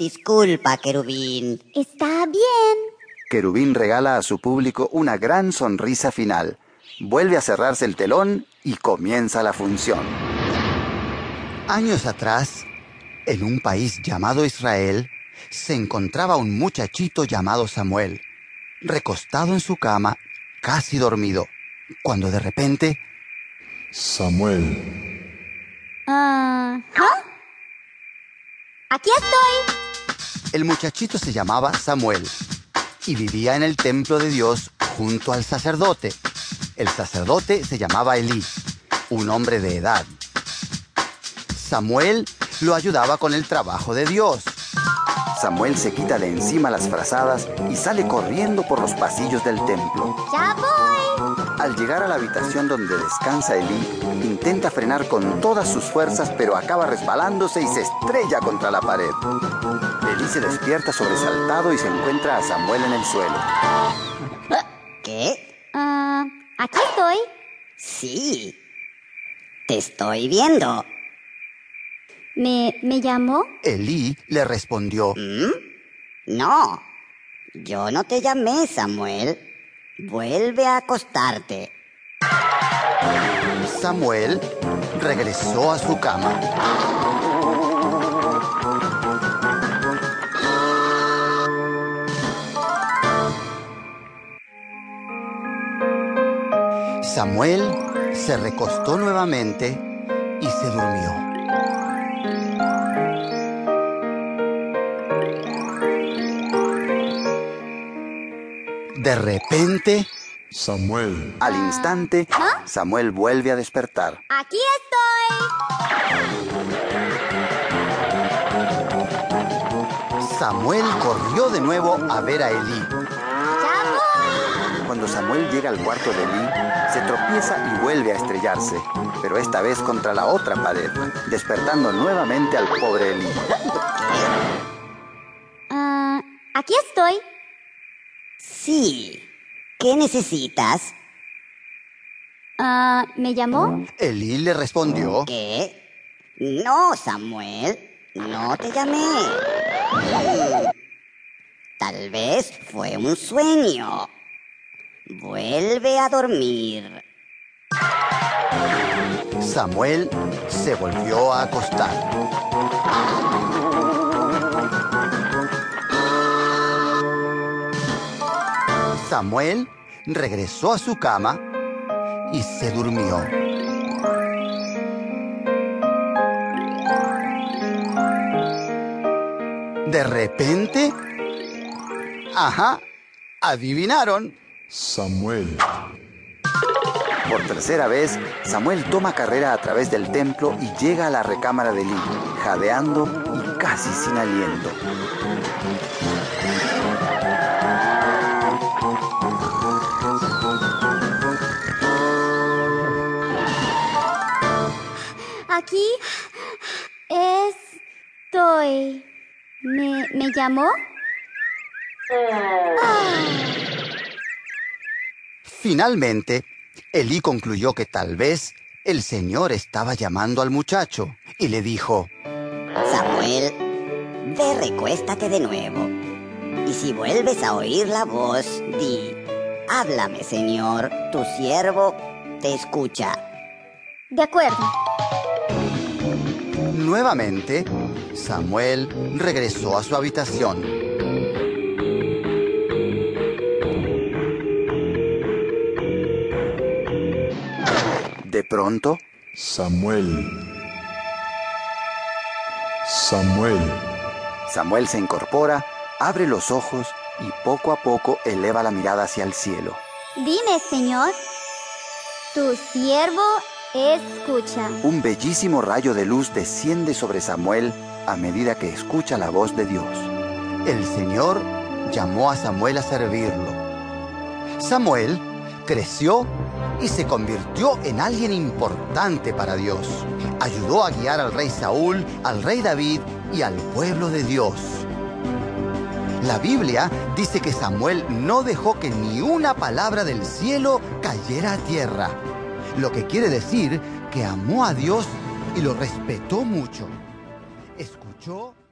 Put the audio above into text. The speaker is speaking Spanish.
Disculpa, querubín. Está bien. Querubín regala a su público una gran sonrisa final. Vuelve a cerrarse el telón y comienza la función. Años atrás, en un país llamado Israel, se encontraba un muchachito llamado Samuel, recostado en su cama, casi dormido, cuando de repente... Samuel. Ah, ¿ah? Aquí estoy. El muchachito se llamaba Samuel y vivía en el templo de Dios junto al sacerdote. El sacerdote se llamaba Elí, un hombre de edad. Samuel lo ayudaba con el trabajo de Dios. Samuel se quita de encima las frazadas y sale corriendo por los pasillos del templo. Ya voy. Al llegar a la habitación donde descansa Elí, intenta frenar con todas sus fuerzas, pero acaba resbalándose y se estrella contra la pared. Se despierta sobresaltado y se encuentra a Samuel en el suelo. ¿Qué? Ah, aquí estoy. Sí. Te estoy viendo. ¿Me, me llamó? Elí le respondió, ¿Mm? No. Yo no te llamé, Samuel. Vuelve a acostarte. Samuel regresó a su cama. Samuel se recostó nuevamente y se durmió. De repente, Samuel. al instante, Samuel vuelve a despertar. Aquí estoy. Samuel corrió de nuevo a ver a Elí. Ya voy. Cuando Samuel llega al cuarto de Elí, se tropieza y vuelve a estrellarse, pero esta vez contra la otra pared, despertando nuevamente al pobre Elí. Ah, aquí estoy. Sí. ¿Qué necesitas? Ah, ¿me llamó? Elí le respondió, ¿Qué? No, Samuel. No te llamé. Tal vez fue un sueño. Vuelve a dormir. Samuel se volvió a acostar. Samuel regresó a su cama y se durmió. De repente, ajá, adivinaron. Samuel. Por tercera vez, Samuel toma carrera a través del templo y llega a la recámara de Eli, jadeando y casi sin aliento. Aquí estoy. ¿Me, me llamó? Finalmente, Elí concluyó que tal vez el Señor estaba llamando al muchacho y le dijo, Samuel, ve recuéstate de nuevo. Y si vuelves a oír la voz, di, háblame, Señor, tu siervo te escucha. De acuerdo. Nuevamente, Samuel regresó a su habitación. Pronto, Samuel. Samuel. Samuel se incorpora, abre los ojos y poco a poco eleva la mirada hacia el cielo. Dime, Señor. Tu siervo escucha. Un bellísimo rayo de luz desciende sobre Samuel a medida que escucha la voz de Dios. El Señor llamó a Samuel a servirlo. Samuel creció y se convirtió en alguien importante para Dios. Ayudó a guiar al rey Saúl, al rey David y al pueblo de Dios. La Biblia dice que Samuel no dejó que ni una palabra del cielo cayera a tierra, lo que quiere decir que amó a Dios y lo respetó mucho. Escuchó